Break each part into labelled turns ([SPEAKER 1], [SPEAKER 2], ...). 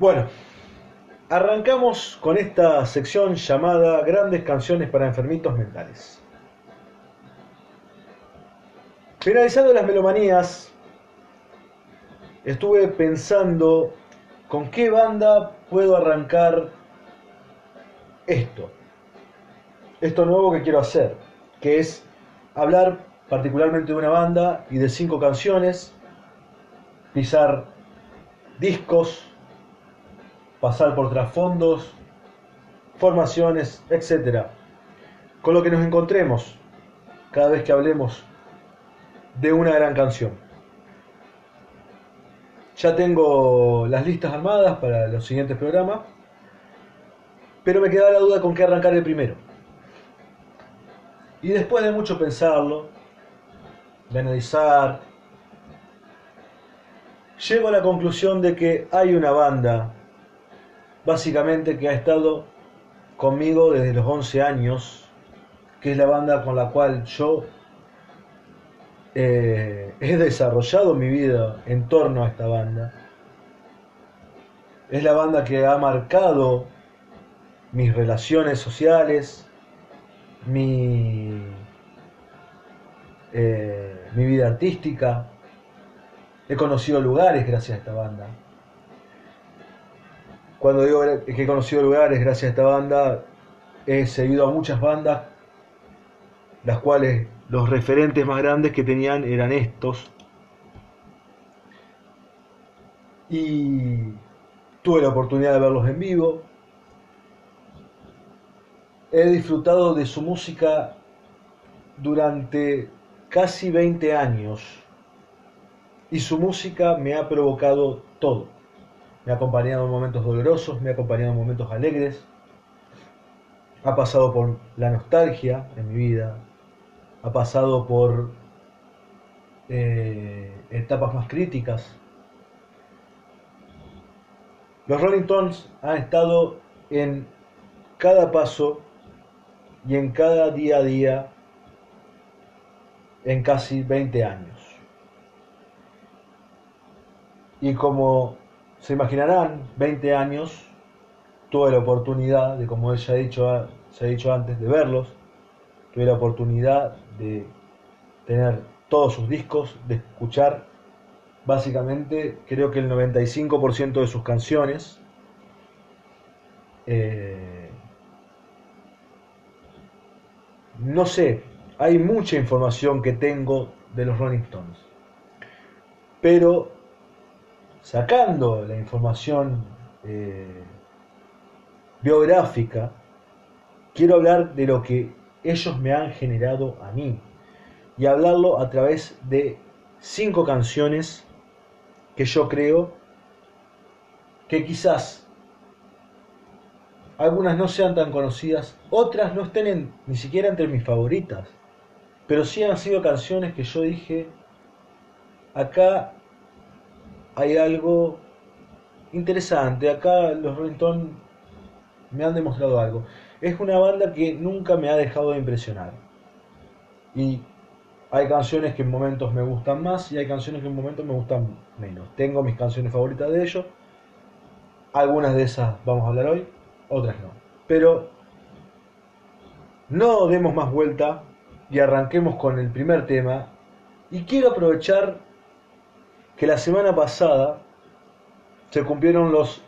[SPEAKER 1] Bueno, arrancamos con esta sección llamada Grandes canciones para enfermitos mentales. Finalizando las melomanías, estuve pensando con qué banda puedo arrancar esto. Esto nuevo que quiero hacer, que es hablar particularmente de una banda y de cinco canciones, pisar discos, pasar por trasfondos, formaciones, etc. Con lo que nos encontremos cada vez que hablemos de una gran canción. Ya tengo las listas armadas para los siguientes programas, pero me queda la duda con qué arrancar el primero. Y después de mucho pensarlo, de analizar, llego a la conclusión de que hay una banda, básicamente que ha estado conmigo desde los 11 años, que es la banda con la cual yo eh, he desarrollado mi vida en torno a esta banda. Es la banda que ha marcado mis relaciones sociales, mi, eh, mi vida artística. He conocido lugares gracias a esta banda. Cuando digo que he conocido lugares gracias a esta banda, he seguido a muchas bandas, las cuales los referentes más grandes que tenían eran estos. Y tuve la oportunidad de verlos en vivo. He disfrutado de su música durante casi 20 años y su música me ha provocado todo. Me ha acompañado en momentos dolorosos, me ha acompañado en momentos alegres, ha pasado por la nostalgia en mi vida, ha pasado por eh, etapas más críticas. Los Rolling Stones han estado en cada paso y en cada día a día en casi 20 años. Y como se imaginarán, 20 años tuve la oportunidad de, como ya dicho, se ha dicho antes, de verlos, tuve la oportunidad de tener todos sus discos, de escuchar básicamente creo que el 95% de sus canciones. Eh, no sé, hay mucha información que tengo de los Rolling Stones. Pero sacando la información eh, biográfica, quiero hablar de lo que ellos me han generado a mí y hablarlo a través de cinco canciones que yo creo que quizás algunas no sean tan conocidas, otras no estén ni siquiera entre mis favoritas, pero sí han sido canciones que yo dije, acá hay algo interesante, acá los Rolling me han demostrado algo es una banda que nunca me ha dejado de impresionar. Y hay canciones que en momentos me gustan más y hay canciones que en momentos me gustan menos. Tengo mis canciones favoritas de ellos. Algunas de esas vamos a hablar hoy, otras no. Pero no demos más vuelta y arranquemos con el primer tema. Y quiero aprovechar que la semana pasada se cumplieron los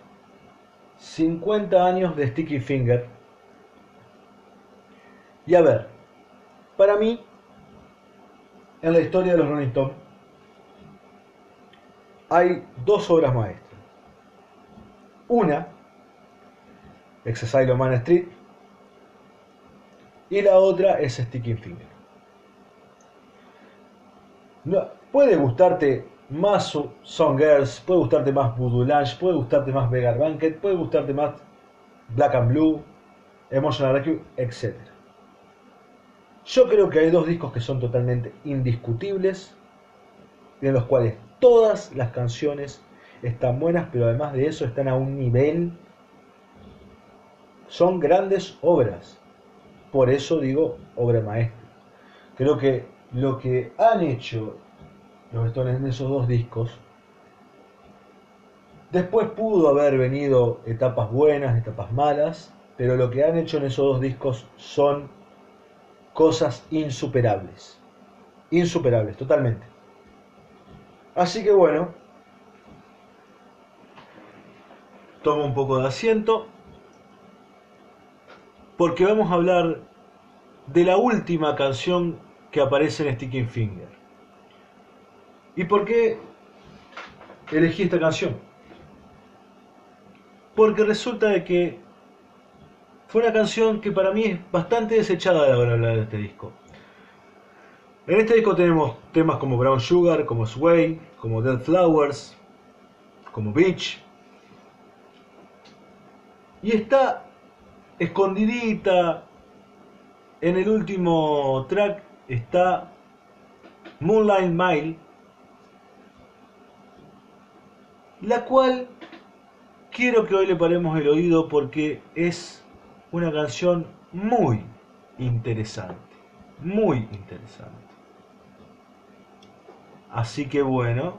[SPEAKER 1] 50 años de Sticky Finger y a ver, para mí, en la historia de los Rolling Stones, hay dos obras maestras. Una, Exercise Man Street, y la otra es Sticking Finger. No, puede gustarte más Song Girls, puede gustarte más Voodoo Lunch, puede gustarte más Vegar Banquet, puede gustarte más Black and Blue, Emotional Rescue, etc. Yo creo que hay dos discos que son totalmente indiscutibles, en los cuales todas las canciones están buenas, pero además de eso están a un nivel... Son grandes obras. Por eso digo obra maestra. Creo que lo que han hecho los Stones en esos dos discos Después pudo haber venido etapas buenas, etapas malas, pero lo que han hecho en esos dos discos son cosas insuperables. Insuperables, totalmente. Así que bueno, tomo un poco de asiento, porque vamos a hablar de la última canción que aparece en Sticking Finger. ¿Y por qué elegí esta canción? Porque resulta de que fue una canción que para mí es bastante desechada de hora hablar de este disco. En este disco tenemos temas como Brown Sugar, como Sway, como Dead Flowers, como Beach. Y está escondidita en el último track está Moonlight Mile, la cual quiero que hoy le paremos el oído porque es una canción muy interesante, muy interesante. Así que bueno.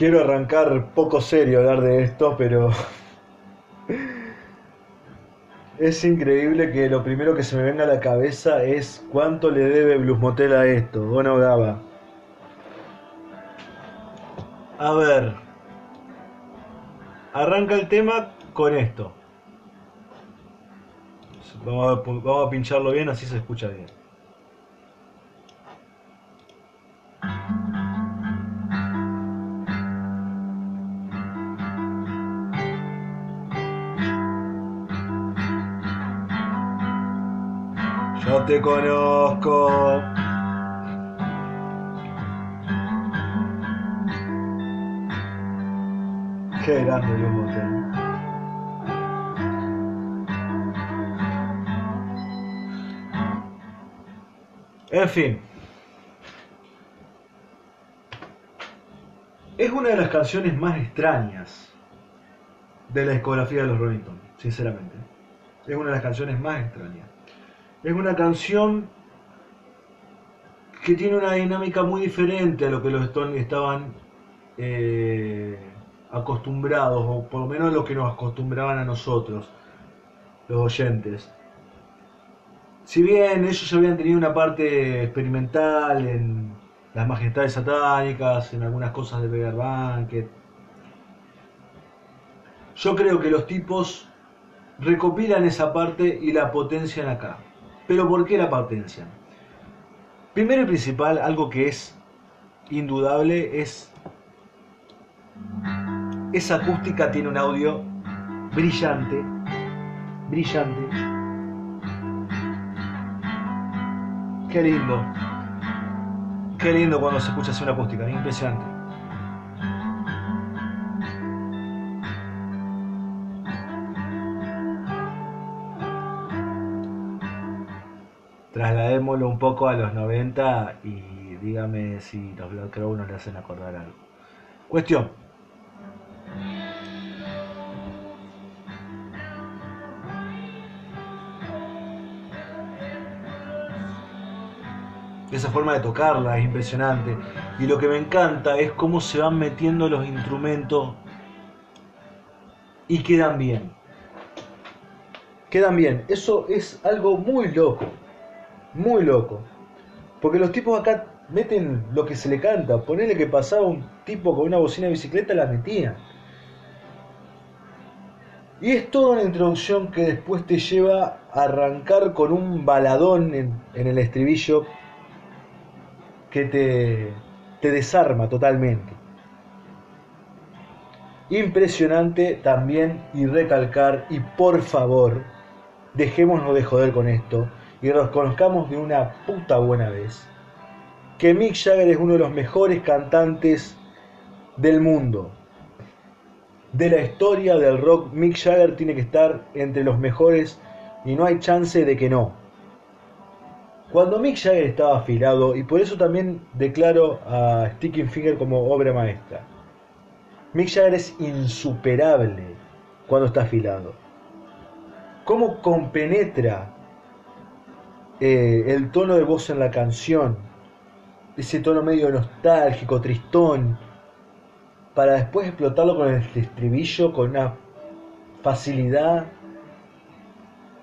[SPEAKER 1] Quiero arrancar poco serio hablar de esto, pero es increíble que lo primero que se me venga a la cabeza es cuánto le debe Blues Motel a esto, Bueno, Gaba. A ver, arranca el tema con esto. Vamos a pincharlo bien, así se escucha bien. Te conozco. Qué grande motel. En fin. Es una de las canciones más extrañas de la discografía de los Rolling Stones, sinceramente. Es una de las canciones más extrañas. Es una canción que tiene una dinámica muy diferente a lo que los Stones estaban eh, acostumbrados, o por lo menos lo que nos acostumbraban a nosotros, los oyentes. Si bien ellos habían tenido una parte experimental en las majestades satánicas, en algunas cosas de Beggar Banquet, yo creo que los tipos recopilan esa parte y la potencian acá. Pero ¿por qué la potencia? Primero y principal, algo que es indudable es esa acústica tiene un audio brillante, brillante. Qué lindo. Qué lindo cuando se escucha así una acústica, impresionante. Llevémoslo un poco a los 90 y dígame si los Crow nos le hacen acordar algo. Cuestión. Esa forma de tocarla es impresionante. Y lo que me encanta es cómo se van metiendo los instrumentos y quedan bien. Quedan bien. Eso es algo muy loco. Muy loco. Porque los tipos acá meten lo que se le canta. Ponele que pasaba un tipo con una bocina de bicicleta, la metían. Y es toda una introducción que después te lleva a arrancar con un baladón en, el estribillo que te, te desarma totalmente. Impresionante también y recalcar, y por favor, dejémonos de joder con esto y reconozcamos de una puta buena vez que Mick Jagger es uno de los mejores cantantes del mundo. De la historia del rock, Mick Jagger tiene que estar entre los mejores y no hay chance de que no. Cuando Mick Jagger estaba afilado, y por eso también declaro a Sticking Finger como obra maestra, Mick Jagger es insuperable cuando está afilado. Cómo compenetra eh, el tono de voz en la canción, ese tono medio nostálgico, tristón, para después explotarlo con el estribillo con una facilidad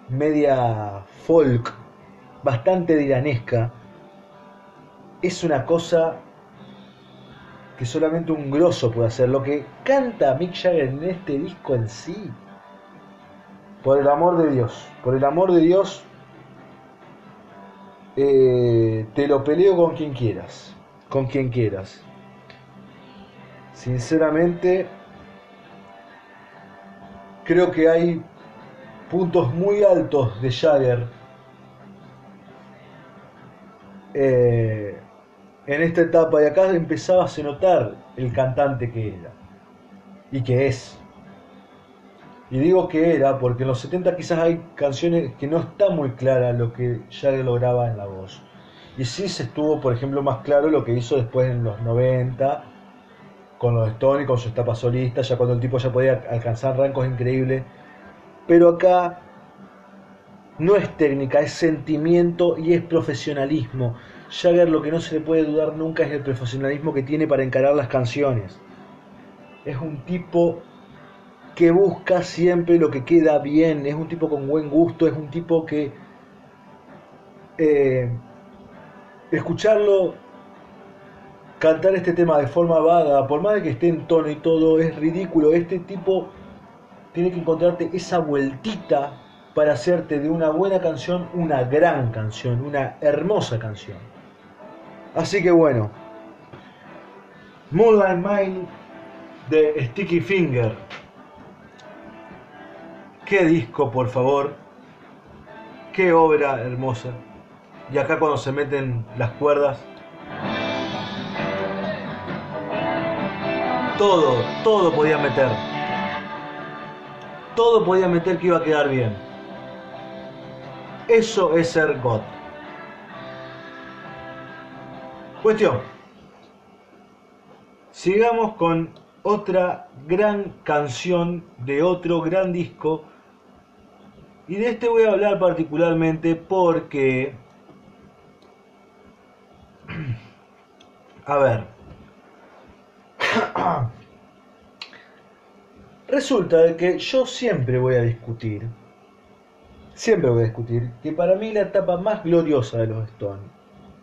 [SPEAKER 1] media folk, bastante diranesca, es una cosa que solamente un grosso puede hacer. Lo que canta Mick Jagger en este disco en sí, por el amor de Dios, por el amor de Dios, eh, te lo peleo con quien quieras, con quien quieras. Sinceramente, creo que hay puntos muy altos de Jagger eh, en esta etapa y acá empezaba a notar el cantante que era y que es. Y digo que era porque en los 70 quizás hay canciones que no está muy clara lo que ya lograba en la voz. Y sí se estuvo, por ejemplo, más claro lo que hizo después en los 90 con los Stones y con su etapa solista, ya cuando el tipo ya podía alcanzar rangos increíbles. Pero acá no es técnica, es sentimiento y es profesionalismo. Jagger lo que no se le puede dudar nunca es el profesionalismo que tiene para encarar las canciones. Es un tipo que busca siempre lo que queda bien, es un tipo con buen gusto, es un tipo que eh, escucharlo cantar este tema de forma vaga, por más de que esté en tono y todo, es ridículo. Este tipo tiene que encontrarte esa vueltita para hacerte de una buena canción una gran canción, una hermosa canción. Así que bueno, Moonlight Mind de Sticky Finger. Qué disco, por favor. Qué obra hermosa. Y acá cuando se meten las cuerdas. Todo, todo podía meter. Todo podía meter que iba a quedar bien. Eso es ser God. Cuestión. Sigamos con otra gran canción de otro gran disco y de este voy a hablar particularmente porque... A ver. Resulta de que yo siempre voy a discutir, siempre voy a discutir, que para mí la etapa más gloriosa de los Stones,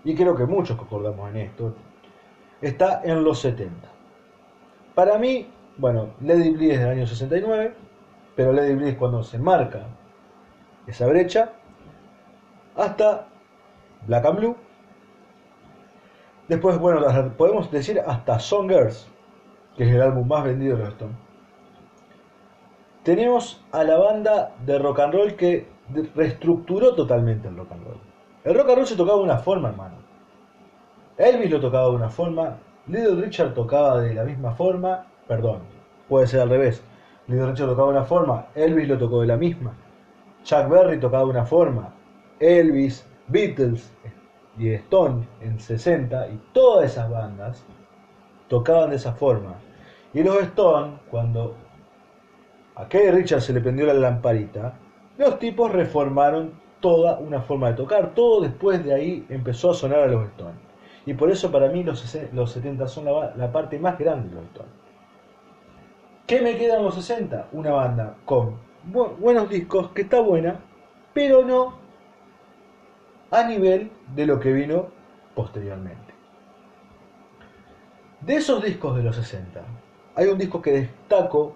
[SPEAKER 1] y creo que muchos concordamos en esto, está en los 70. Para mí, bueno, Lady es del año 69, pero Lady es cuando se marca esa brecha hasta Black and Blue. Después, bueno, podemos decir hasta Songers, que es el álbum más vendido de los. Tenemos a la banda de rock and roll que reestructuró totalmente el rock and roll. El rock and roll se tocaba de una forma, hermano. Elvis lo tocaba de una forma, Little Richard tocaba de la misma forma, perdón, puede ser al revés. Little Richard tocaba de una forma, Elvis lo tocó de la misma. Chuck Berry tocaba de una forma, Elvis, Beatles y Stone en 60 y todas esas bandas tocaban de esa forma. Y los Stone, cuando a Keith Richard se le prendió la lamparita, los tipos reformaron toda una forma de tocar. Todo después de ahí empezó a sonar a los Stone. Y por eso para mí los, los 70 son la, la parte más grande de los Stone. ¿Qué me quedan los 60? Una banda con buenos discos, que está buena, pero no a nivel de lo que vino posteriormente. De esos discos de los 60, hay un disco que destaco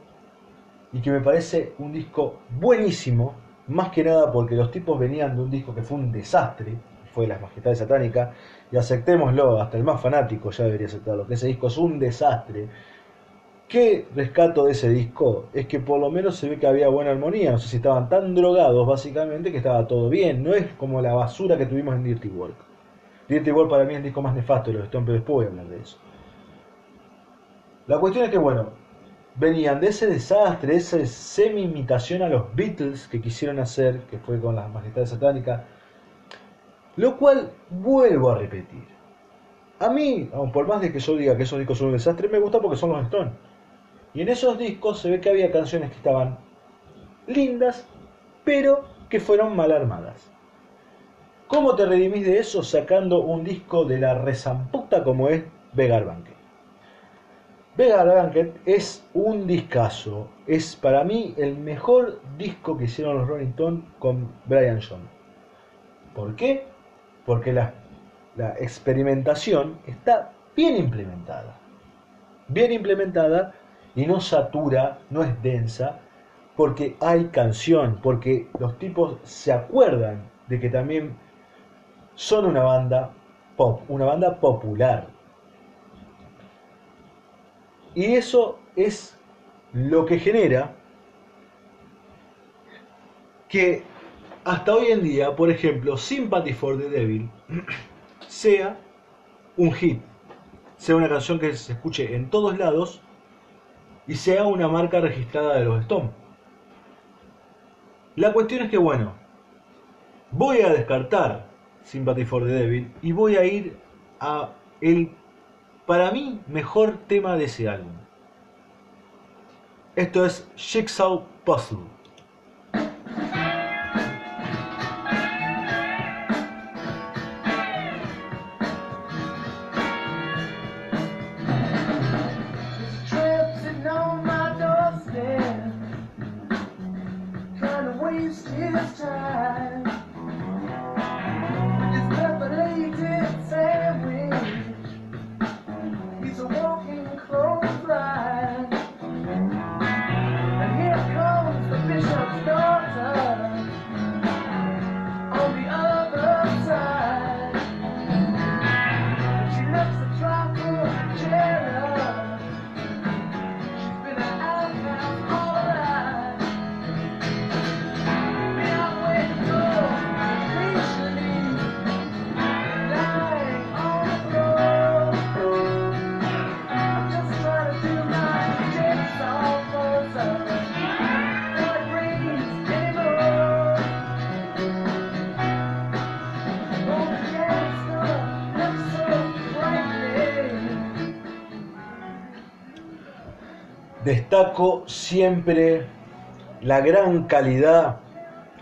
[SPEAKER 1] y que me parece un disco buenísimo, más que nada porque los tipos venían de un disco que fue un desastre, fue Las Majestades Satánicas, y aceptémoslo, hasta el más fanático ya debería aceptarlo, que ese disco es un desastre, ¿Qué rescato de ese disco? Es que por lo menos se ve que había buena armonía. No sé si estaban tan drogados, básicamente, que estaba todo bien. No es como la basura que tuvimos en Dirty Work. Dirty Work para mí es el disco más nefasto de los Stones, pero después voy a hablar de eso. La cuestión es que, bueno, venían de ese desastre, esa semi-imitación a los Beatles que quisieron hacer, que fue con las majestades satánicas. Lo cual vuelvo a repetir. A mí, aun por más de que yo diga que esos discos son un desastre, me gusta porque son los Stones. Y en esos discos se ve que había canciones que estaban lindas, pero que fueron mal armadas. ¿Cómo te redimís de eso sacando un disco de la rezamputa como es Vegar Banquet? Vegar Banquet es un discazo. Es para mí el mejor disco que hicieron los Rolling Stones con Brian John. ¿Por qué? Porque la, la experimentación está bien implementada. Bien implementada y no satura, no es densa, porque hay canción, porque los tipos se acuerdan de que también son una banda pop, una banda popular. Y eso es lo que genera que hasta hoy en día, por ejemplo, Sympathy for the Devil sea un hit, sea una canción que se escuche en todos lados y sea una marca registrada de los Stones. La cuestión es que, bueno, voy a descartar Sympathy for the Devil y voy a ir a el, para mí, mejor tema de ese álbum. Esto es Jigsaw Puzzle. Destaco siempre la gran calidad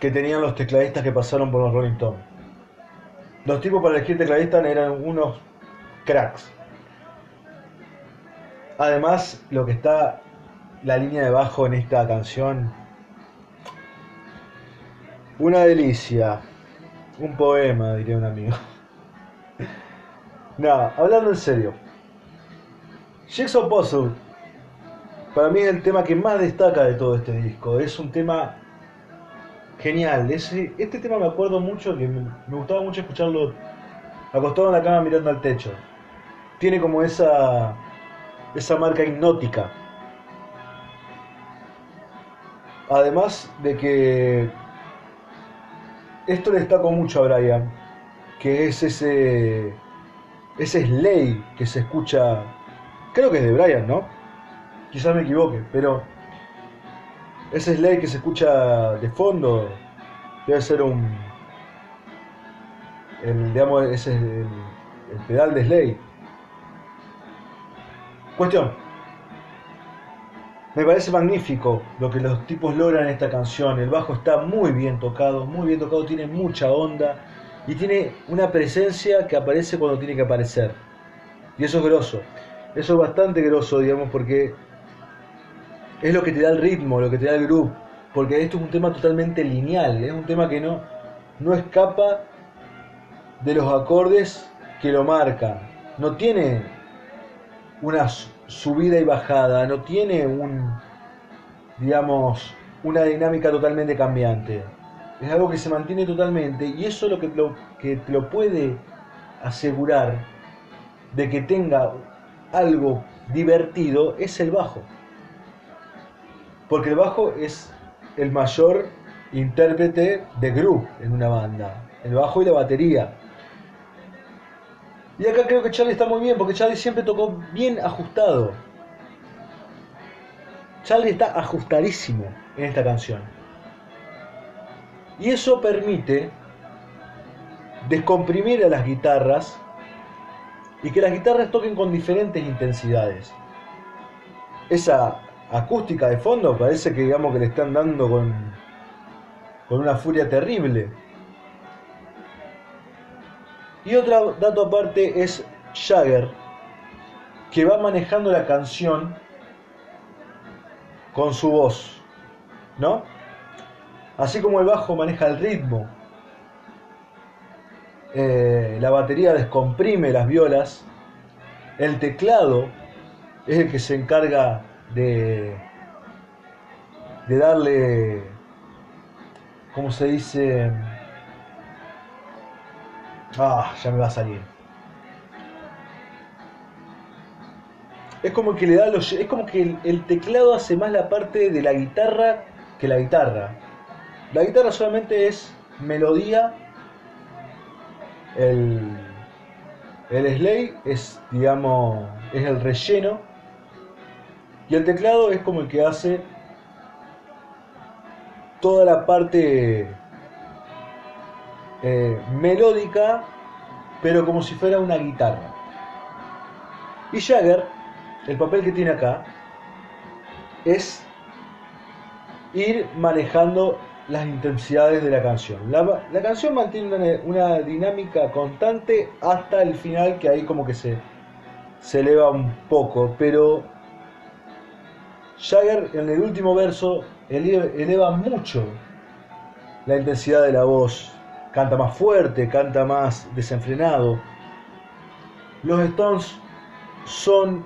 [SPEAKER 1] que tenían los tecladistas que pasaron por los Rolling Stones. Los tipos para elegir tecladistas eran unos cracks. Además, lo que está la línea de bajo en esta canción, una delicia, un poema, diría un amigo. Nada, hablando en serio. Jigsaw Puzzle para mí es el tema que más destaca de todo este disco. Es un tema genial. este tema me acuerdo mucho que me, gustaba mucho escucharlo acostado en la cama mirando al techo. Tiene como esa, esa marca hipnótica. Además de que esto le destaco mucho a Brian, que es ese, ese Slay que se escucha, creo que es de Brian, ¿no? Quizás me equivoque, pero ese Slade que se escucha de fondo debe ser un el, digamos, ese es el, el pedal de Slade. Cuestión. Me parece magnífico lo que los tipos logran en esta canción. El bajo está muy bien tocado, muy bien tocado, tiene mucha onda y tiene una presencia que aparece cuando tiene que aparecer. Y eso es grosso. Eso es bastante grosso, digamos, porque es lo que te da el ritmo, lo que te da el groove. Porque esto es un tema totalmente lineal, es un tema que no, no escapa de los acordes que lo marcan. No tiene una subida y bajada, no tiene un, digamos, una dinámica totalmente cambiante. Es algo que se mantiene totalmente y eso es lo que, lo, que te lo puede asegurar de que tenga algo divertido es el bajo. Porque el bajo es el mayor intérprete de groove en una banda. El bajo y la batería. Y acá creo que Charlie está muy bien, porque Charlie siempre tocó bien ajustado. Charlie está ajustadísimo en esta canción. Y eso permite descomprimir a las guitarras y que las guitarras toquen con diferentes intensidades. Esa acústica de fondo parece que digamos que le están dando con, con una furia terrible. Y otro dato aparte es Jagger, que va manejando la canción con su voz, ¿no? Así como el bajo maneja el ritmo, eh, la batería descomprime las violas, el teclado es el que se encarga de, de darle, ¿cómo se dice? Ah, ya me va a salir. Es como que le da los, es como que el, teclado hace más la parte de la guitarra que la guitarra. La guitarra solamente es melodía. El, el slay es, digamos, es el relleno. Y el teclado es como el que hace toda la parte eh, melódica, pero como si fuera una guitarra. Y Jagger, el papel que tiene acá, es ir manejando las intensidades de la canción. La, canción mantiene una, dinámica constante hasta el final, que ahí como que se, se eleva un poco, pero Jagger en el último verso eleva mucho la intensidad de la voz canta más fuerte, canta más desenfrenado. Los Stones son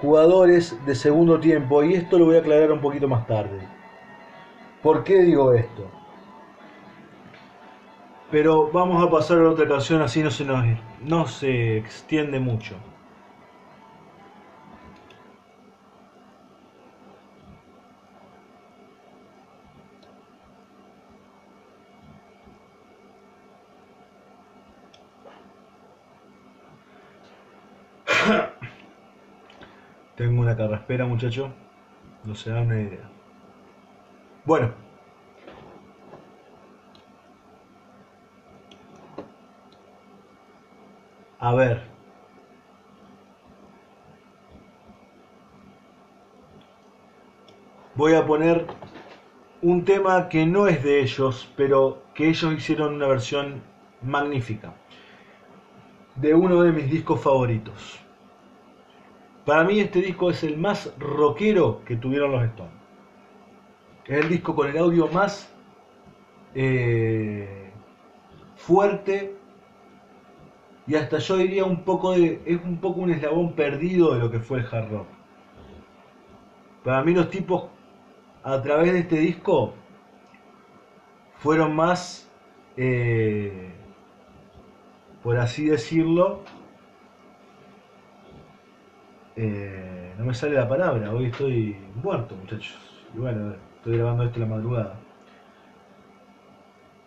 [SPEAKER 1] jugadores de segundo tiempo y esto lo voy a aclarar un poquito más tarde. ¿Por qué digo esto? Pero vamos a pasar a otra canción así no se nos no se extiende mucho. Tengo una carraspera, muchacho. No se da una idea. Bueno. A ver. Voy a poner un tema que no es de ellos, pero que ellos hicieron una versión magnífica de uno de mis discos favoritos. Para mí este disco es el más rockero que tuvieron los Stones. Es el disco con el audio más eh, fuerte y hasta yo diría un poco de es un poco un eslabón perdido de lo que fue el hard rock. Para mí los tipos a través de este disco fueron más eh, por así decirlo, eh, no me sale la palabra, hoy estoy muerto, muchachos. Y bueno, estoy grabando esto la madrugada.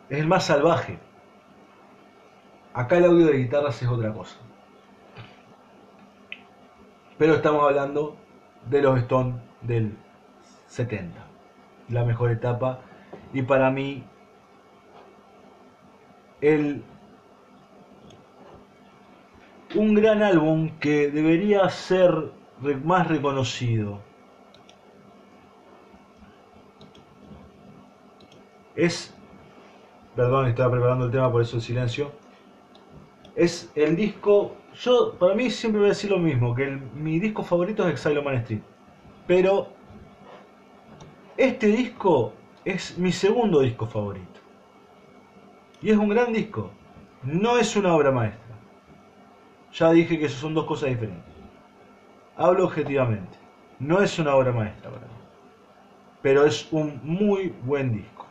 [SPEAKER 1] Es el más salvaje. Acá el audio de guitarras es otra cosa. Pero estamos hablando de los Stones del 70. La mejor etapa. Y para mí, el un gran álbum que debería ser más reconocido. Es, perdón, estaba preparando el tema, por eso el silencio. Es el disco, yo para mí siempre voy a decir lo mismo, que mi disco favorito es Exile Man Street. Pero este disco es mi segundo disco favorito. Y es un gran disco. No es una obra maestra. Ya dije que son dos cosas diferentes. Hablo objetivamente. No es una obra maestra para mí. Pero es un muy buen disco.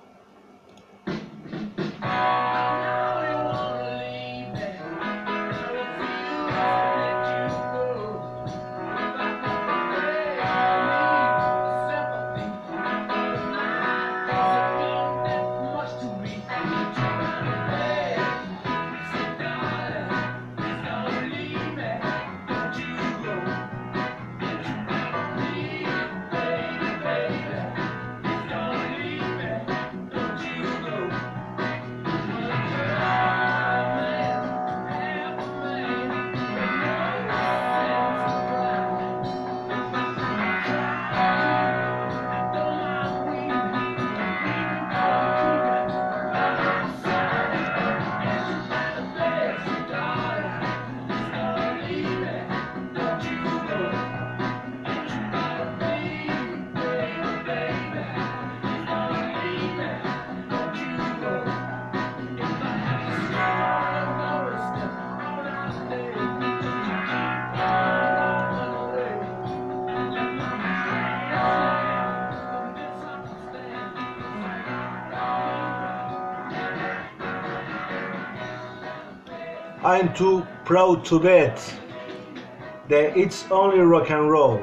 [SPEAKER 1] I'm too proud to bet that it's only rock and roll.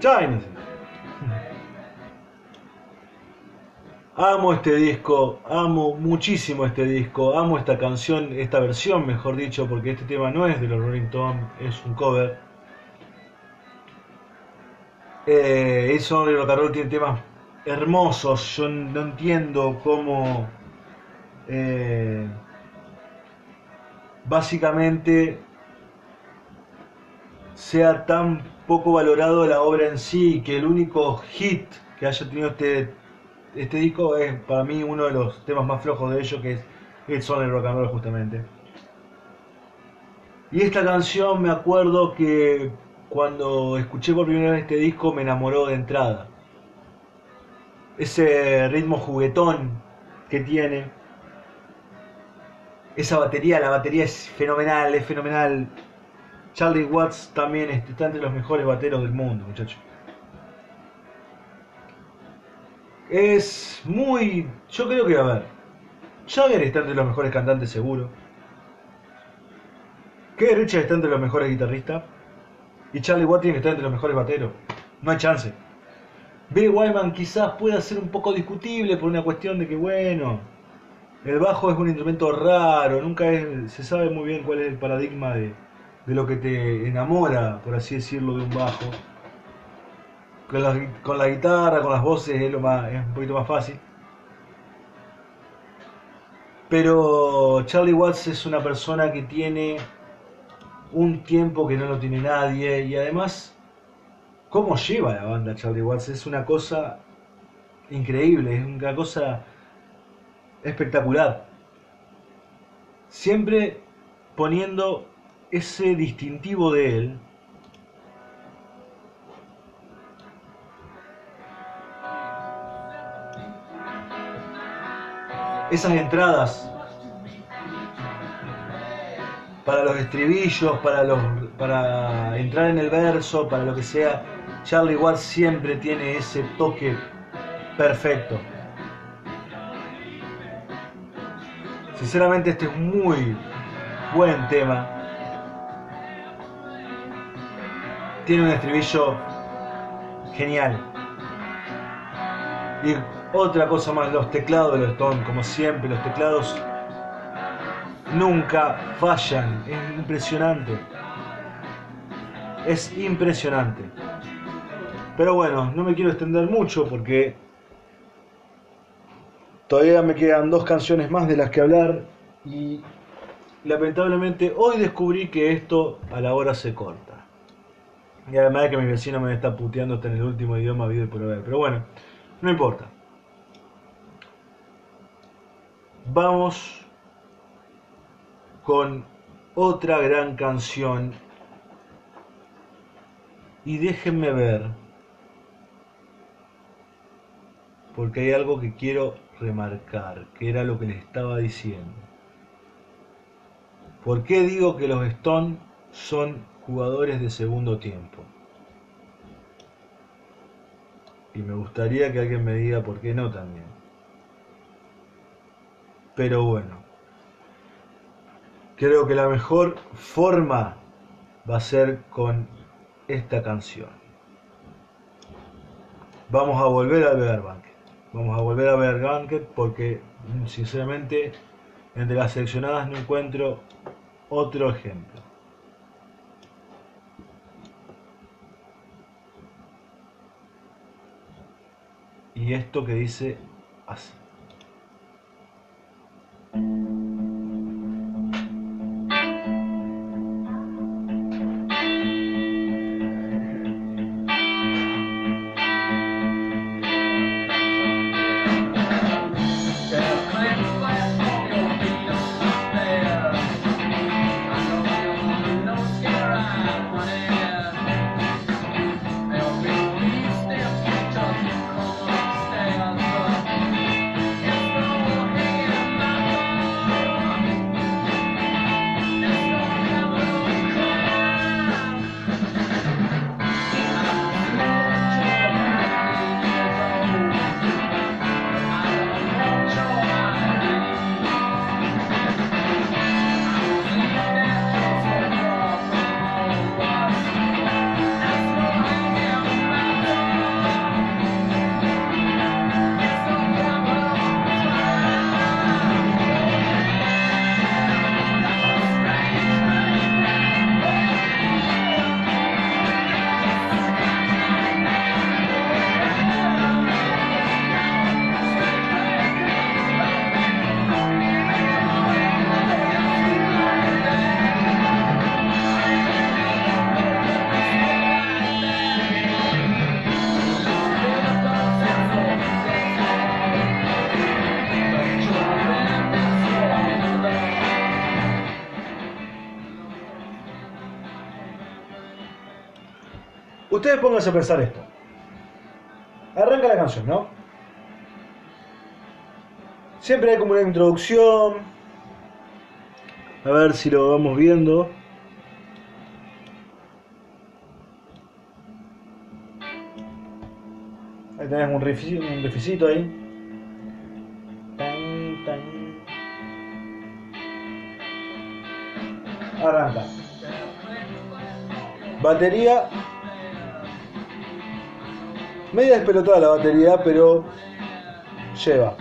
[SPEAKER 1] China. Amo este disco, amo muchísimo este disco, amo esta canción, esta versión, mejor dicho, porque este tema no es de los Rolling Stones, es un cover. Eh, It's Only Rock and Roll tiene temas hermosos, yo no entiendo cómo... Eh, básicamente sea tan poco valorado la obra en sí, que el único hit que haya tenido este, este disco es para mí uno de los temas más flojos de ellos, que es It's Only Rock and Roll justamente. Y esta canción me acuerdo que cuando escuché por primera vez este disco me enamoró de entrada. Ese ritmo juguetón que tiene, esa batería, la batería es fenomenal, es fenomenal. Charlie Watts también está entre los mejores bateros del mundo, muchachos. Es muy. Yo creo que, a ver. Jagger está entre los mejores cantantes, seguro. Que Richard está entre los mejores guitarristas. Y Charlie Watts tiene que estar entre los mejores bateros. No hay chance. Bill Wyman quizás pueda ser un poco discutible por una cuestión de que, bueno, el bajo es un instrumento raro, nunca se sabe muy bien cuál es el paradigma de, lo que te enamora, por así decirlo, de un bajo. Con la, guitarra, con las voces es, lo más, es un poquito más fácil. Pero Charlie Watts es una persona que tiene un tiempo que no lo tiene nadie y además cómo lleva la banda Charlie Watts es una cosa increíble, es una cosa espectacular. Siempre poniendo ese distintivo de él. Esas entradas para los estribillos, para, los, para entrar en el verso, para lo que sea, Charlie Watts siempre tiene ese toque perfecto. Sinceramente este es un muy buen tema. Tiene un estribillo genial. Y otra cosa más, los teclados de los Stones, como siempre, los teclados nunca fallan. Es impresionante. Es impresionante. Pero bueno, no me quiero extender mucho porque Todavía me quedan dos canciones más de las que hablar y lamentablemente hoy descubrí que esto a la hora se corta. Y además de que mi vecino me está puteando hasta en el último idioma habido por haber. Pero bueno, no importa. Vamos con otra gran canción. Y déjenme ver. Porque hay algo que quiero remarcar, que era lo que les estaba diciendo. ¿Por qué digo que los Stones son jugadores de segundo tiempo? Y me gustaría que alguien me diga por qué no también. Pero bueno, creo que la mejor forma va a ser con esta canción. Vamos a volver a ver Banquet. Vamos a volver a ver Banquet porque sinceramente entre las seleccionadas no encuentro otro ejemplo. Y esto que dice así. Ustedes pónganse a pensar esto. Arranca la canción, ¿no? Siempre hay como una introducción. A ver si lo vamos viendo. Ahí tenés un riffcito, un riffcito ahí. Tan, tan. Arranca. Batería Media despelotada la batería, pero lleva.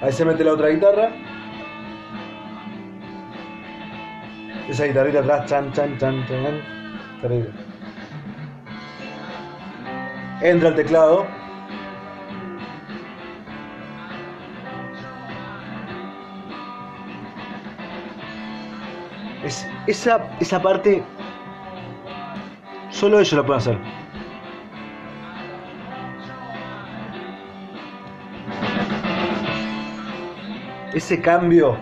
[SPEAKER 1] Ahí se mete la otra guitarra. Esa guitarrita atrás, chan, chan, chan, chan. Terrible. Entra el teclado. Esa, esa parte solo ellos la pueden hacer. Ese cambio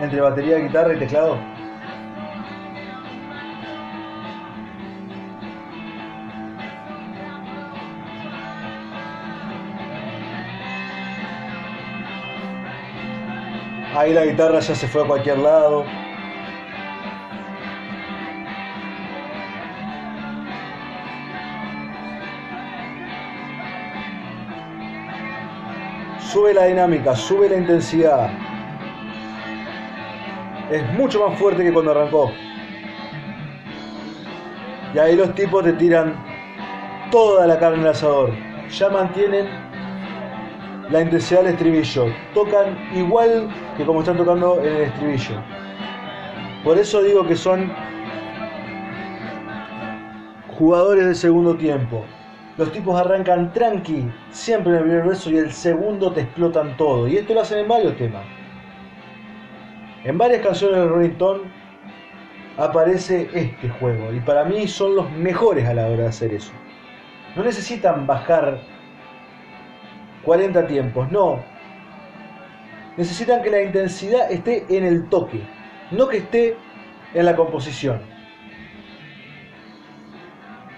[SPEAKER 1] entre batería, guitarra y teclado. Ahí la guitarra ya se fue a cualquier lado. Sube la dinámica, sube la intensidad. Es mucho más fuerte que cuando arrancó. Y ahí los tipos te tiran toda la carne al asador. Ya mantienen la intensidad del estribillo. Tocan igual que como están tocando en el estribillo. Por eso digo que son jugadores de segundo tiempo. Los tipos arrancan tranqui, siempre en el primer verso y el segundo te explotan todo. Y esto lo hacen en varios temas. En varias canciones de Rolling Stone aparece este juego y para mí son los mejores a la hora de hacer eso. No necesitan bajar 40 tiempos, no. Necesitan que la intensidad esté en el toque, no que esté en la composición.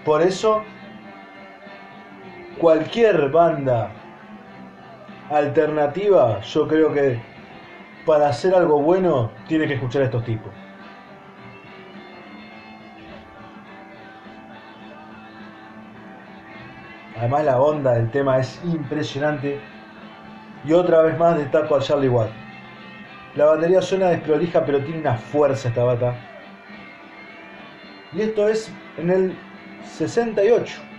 [SPEAKER 1] Por eso cualquier banda alternativa, yo creo que para hacer algo bueno tiene que escuchar a estos tipos. Además la onda del tema es impresionante. Y otra vez más destaco a Charlie Watt. La batería suena desprolija pero tiene una fuerza esta bata. Y esto es en el 68.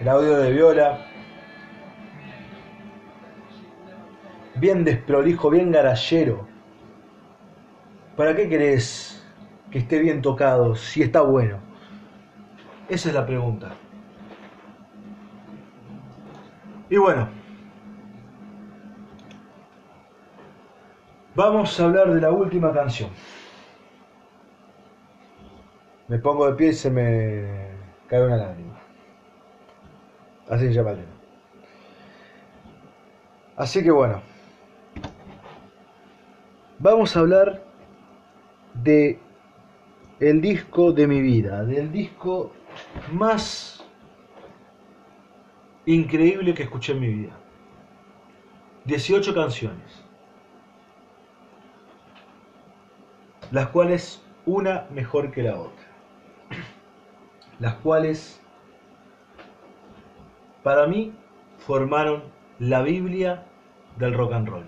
[SPEAKER 1] El audio de viola, bien desprolijo, bien garallero. ¿Para qué querés que esté bien tocado si está bueno? Esa es la pregunta. Y bueno, vamos a hablar de la última canción. Me pongo de pie y se me cae una lágrima. Así se llama el Así que bueno. Vamos a hablar de el disco de mi vida, del disco más increíble que escuché en mi vida. 18 canciones. Las cuales una mejor que la otra. Las cuales para mí formaron la Biblia del rock and roll.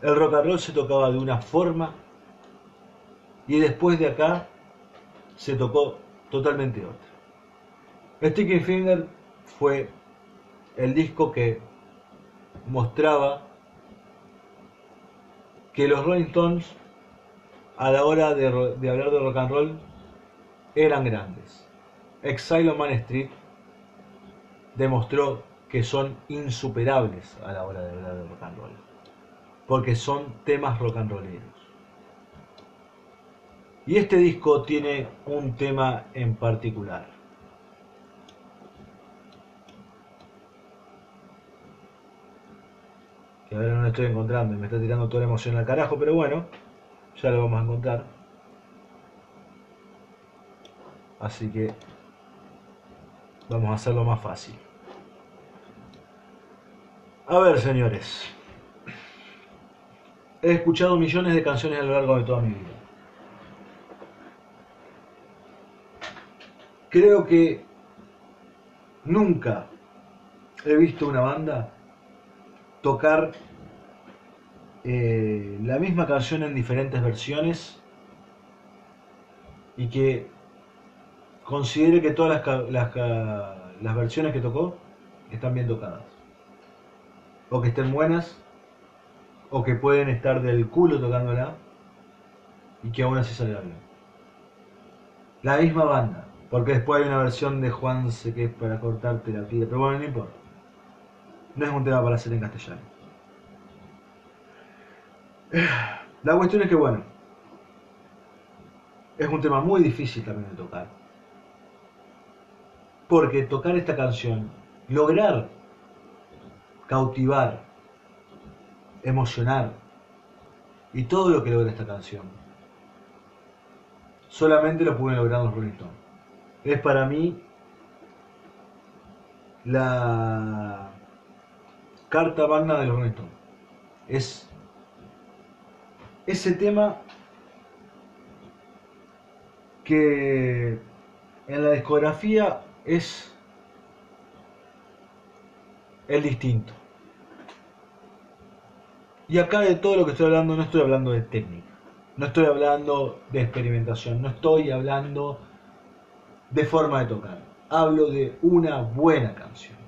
[SPEAKER 1] El rock and roll se tocaba de una forma y después de acá se tocó totalmente otra. Sticky Finger fue el disco que mostraba que los Rolling Stones a la hora de, hablar de rock and roll eran grandes. Exile on Man Street demostró que son insuperables a la hora de hablar de rock and roll. Porque son temas rock and rolleros. Y este disco tiene un tema en particular. Que ahora no lo estoy encontrando y me está tirando toda la emoción al carajo, pero bueno, ya lo vamos a encontrar. Así que vamos a hacerlo más fácil. A ver, señores. He escuchado millones de canciones a lo largo de toda mi vida. Creo que nunca he visto una banda tocar eh, la misma canción en diferentes versiones y que considere que todas las, las versiones que tocó están bien tocadas o que estén buenas, o que pueden estar del culo tocándola y que aún así bien. La misma banda, porque después hay una versión de Juanse que es para cortarte la vida, pero bueno, no importa. No es un tema para hacer en castellano. La cuestión es que, bueno, es un tema muy difícil también de tocar. Porque tocar esta canción, lograr cautivar, emocionar y todo lo que logra esta canción. Solamente lo pueden lograr los Rolling. Es para mí la carta magna de los Rolling. Es ese tema que en la discografía es el distinto. Y acá de todo lo que estoy hablando no estoy hablando de técnica, no estoy hablando de experimentación, no estoy hablando de forma de tocar. Hablo de una buena canción.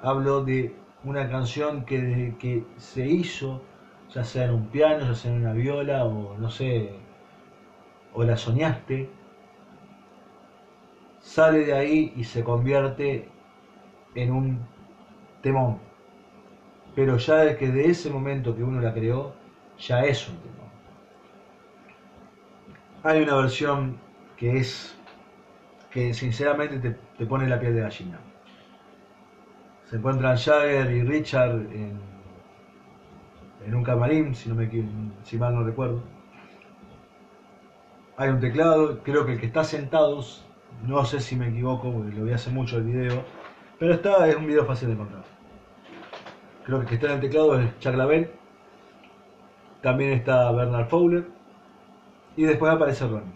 [SPEAKER 1] Hablo de una canción que, que se hizo, ya sea en un piano, ya sea en una viola o no sé, o la soñaste, sale de ahí y se convierte en un temón. Pero ya de que de ese momento que uno la creó, ya es un temón. Hay una versión que es que sinceramente te, te pone la piel de gallina. Se encuentran Jagger y Richard en, en un camarín, si, no me, si mal no recuerdo. Hay un teclado, creo que el que está sentado, no sé si me equivoco, porque lo vi hace mucho el video, pero está, es un video fácil de encontrar. Creo que está en el teclado es Chuck Lavelle, también está Bernard Fowler, y después aparece Ronnie.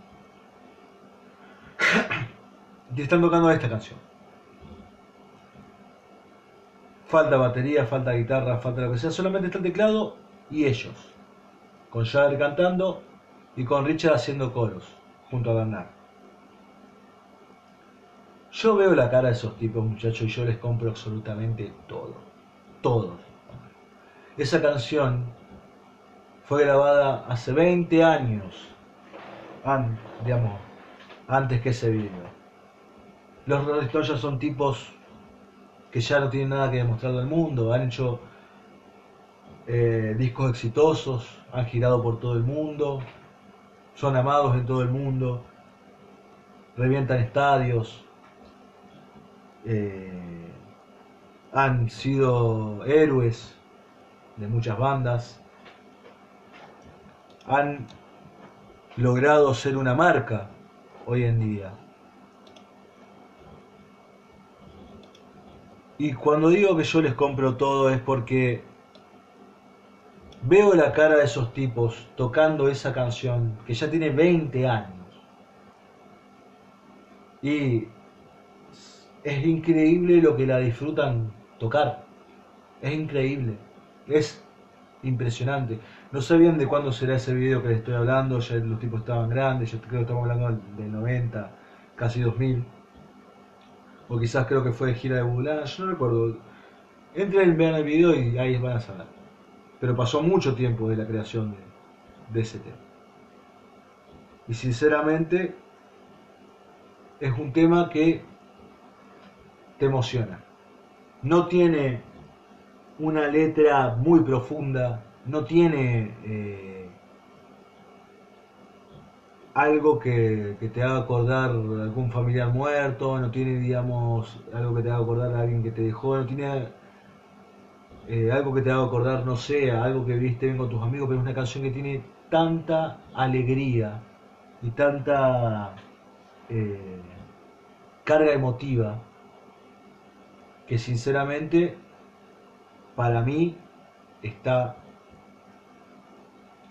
[SPEAKER 1] y están tocando esta canción. Falta batería, falta guitarra, falta lo que sea, solamente está el teclado y ellos. Con Jagger cantando y con Richard haciendo coros junto a Bernard. Yo veo la cara de esos tipos, muchachos, y yo les compro absolutamente todo. Todo. Esa canción fue grabada hace 20 años, digamos, antes que ese video. Los Rolling Stones son tipos que ya no tienen nada que demostrar al mundo, han hecho eh, discos exitosos, han girado por todo el mundo, son amados en todo el mundo, revientan estadios, eh, han sido héroes de muchas bandas, han logrado ser una marca hoy en día. Y cuando digo que yo les compro todo es porque veo la cara de esos tipos tocando esa canción que ya tiene 20 años. Y es increíble lo que la disfrutan tocar. Es increíble. Es impresionante. No sé bien de cuándo será ese video que les estoy hablando, ya los tipos estaban grandes, yo creo que estamos hablando del 90, casi 2000 o quizás creo que fue de gira de Bulana, yo no recuerdo. Entren, vean el video y ahí van a saber. Pero pasó mucho tiempo de la creación de ese tema. Y sinceramente es un tema que te emociona. No tiene una letra muy profunda, no tiene eh, algo que, te haga acordar algún familiar muerto, no tiene, digamos, algo que te haga acordar a alguien que te dejó, no tiene eh, algo que te haga acordar, no sé, algo que viste bien con tus amigos, pero es una canción que tiene tanta alegría y tanta eh, carga emotiva que sinceramente para mí está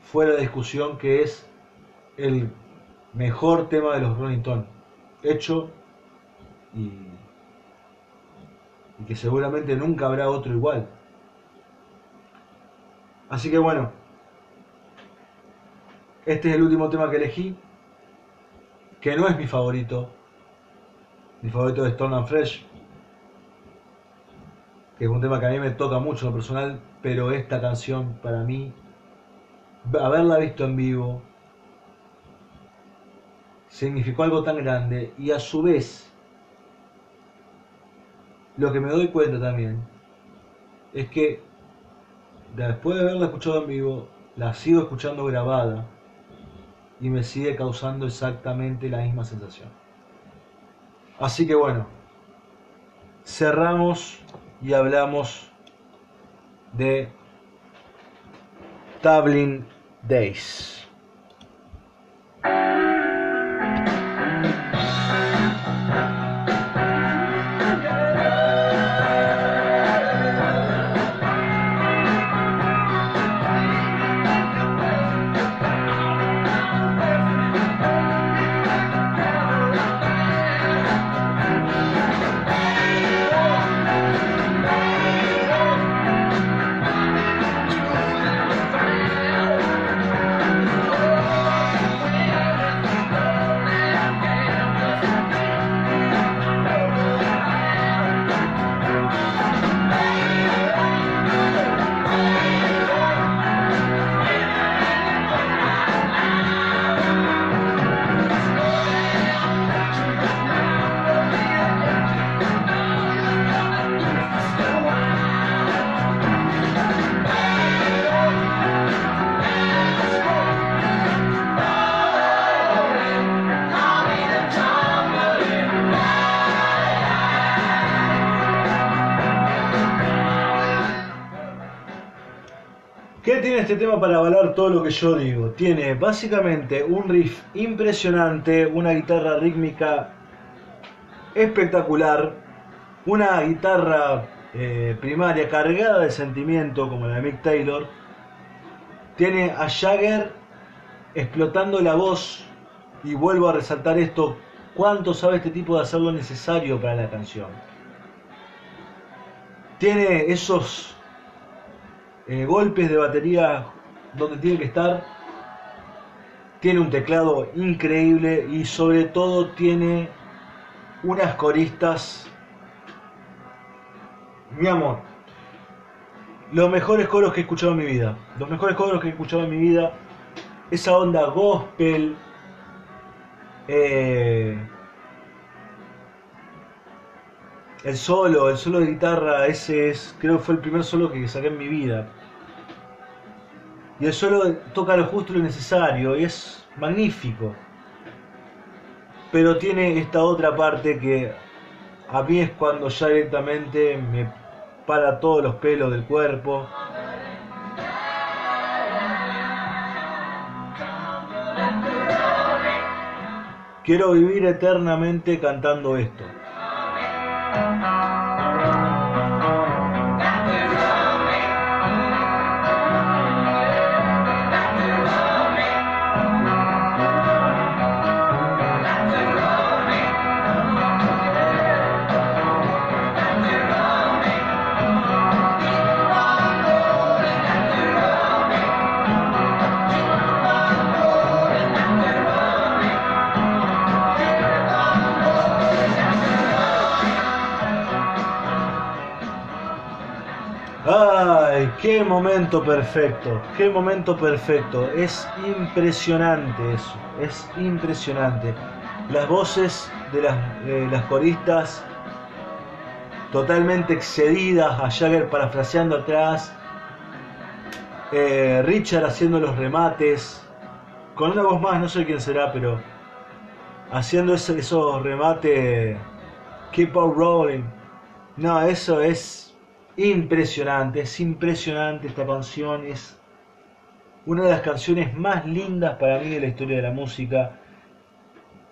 [SPEAKER 1] fuera de discusión que es el mejor tema de los Rolling Stones hecho y, y que seguramente nunca habrá otro igual. Así que bueno, este es el último tema que elegí, que no es mi favorito. Mi favorito es Stone and Fresh, que es un tema que a mí me toca mucho en lo personal, pero esta canción para mí, haberla visto en vivo, significó algo tan grande y a su vez lo que me doy cuenta también es que después de haberla escuchado en vivo, la sigo escuchando grabada y me sigue causando exactamente la misma sensación. Así que bueno, cerramos y hablamos de Tablin Days. Yo digo? Tiene básicamente un riff impresionante, una guitarra rítmica espectacular, una guitarra eh, primaria cargada de sentimiento como la de Mick Taylor. Tiene a Jagger explotando la voz y vuelvo a resaltar esto, cuánto sabe este tipo de hacer lo necesario para la canción. Tiene esos eh, golpes de batería donde tiene que estar. Tiene un teclado increíble y sobre todo tiene unas coristas. Mi amor, los mejores coros que he escuchado en mi vida. Los mejores coros que he escuchado en mi vida. Esa onda gospel. Eh, el solo, el solo de guitarra, ese es, creo que fue el primer solo que saqué en mi vida. Y el solo toca lo justo y lo necesario, y es magnífico. Pero tiene esta otra parte que a mí es cuando ya directamente me para todos los pelos del cuerpo. Quiero vivir eternamente cantando esto. Qué momento perfecto, qué momento perfecto. Es impresionante eso, es impresionante. Las voces de las, coristas totalmente excedidas, a Jagger parafraseando atrás, eh, Richard haciendo los remates, con una voz más, no sé quién será, pero haciendo esos remates, keep on rolling. No, eso es impresionante, es impresionante esta canción, es una de las canciones más lindas para mí de la historia de la música,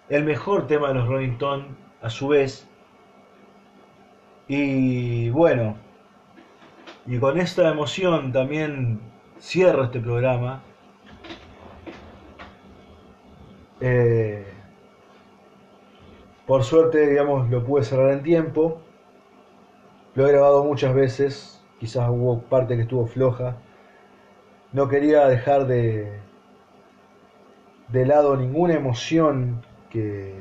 [SPEAKER 1] el mejor tema de los Rolling Stones a su vez, y bueno, y con esta emoción también cierro este programa. Eh, por suerte, digamos, lo pude cerrar en tiempo. Lo he grabado muchas veces, quizás hubo parte que estuvo floja. No quería dejar de, de lado ninguna emoción que,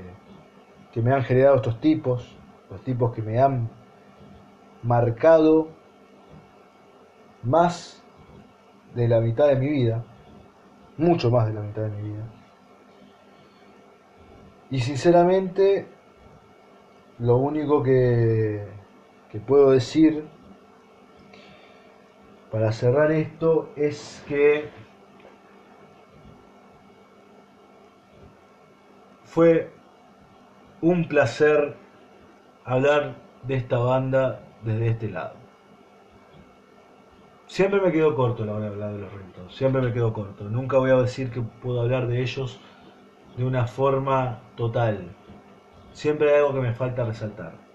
[SPEAKER 1] que me han generado estos tipos, los tipos que me han marcado más de la mitad de mi vida, mucho más de la mitad de mi vida. Y sinceramente, lo único que que puedo decir para cerrar esto es que fue un placer hablar de esta banda desde este lado. Siempre me quedo corto la hora de de los rentos, siempre me quedo corto. Nunca voy a decir que puedo hablar de ellos de una forma total. Siempre hay algo que me falta resaltar.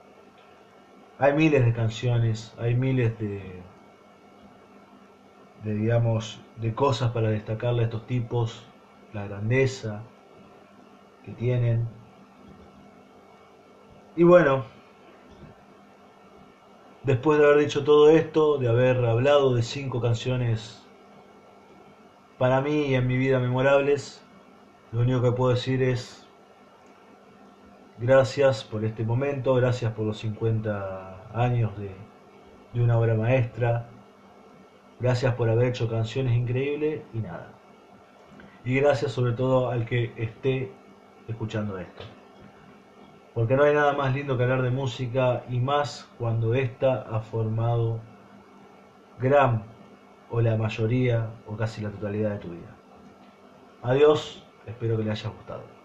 [SPEAKER 1] Hay miles de canciones, hay miles de, de digamos, de cosas para destacarle a estos tipos, la grandeza que tienen. Y bueno, después de haber dicho todo esto, de haber hablado de cinco canciones para mí y en mi vida memorables, lo único que puedo decir es Gracias por este momento, gracias por los 50 años de, una obra maestra, gracias por haber hecho canciones increíbles y nada. Y gracias sobre todo al que esté escuchando esto. Porque no hay nada más lindo que hablar de música y más cuando ésta ha formado gran o la mayoría o casi la totalidad de tu vida. Adiós, espero que le haya gustado.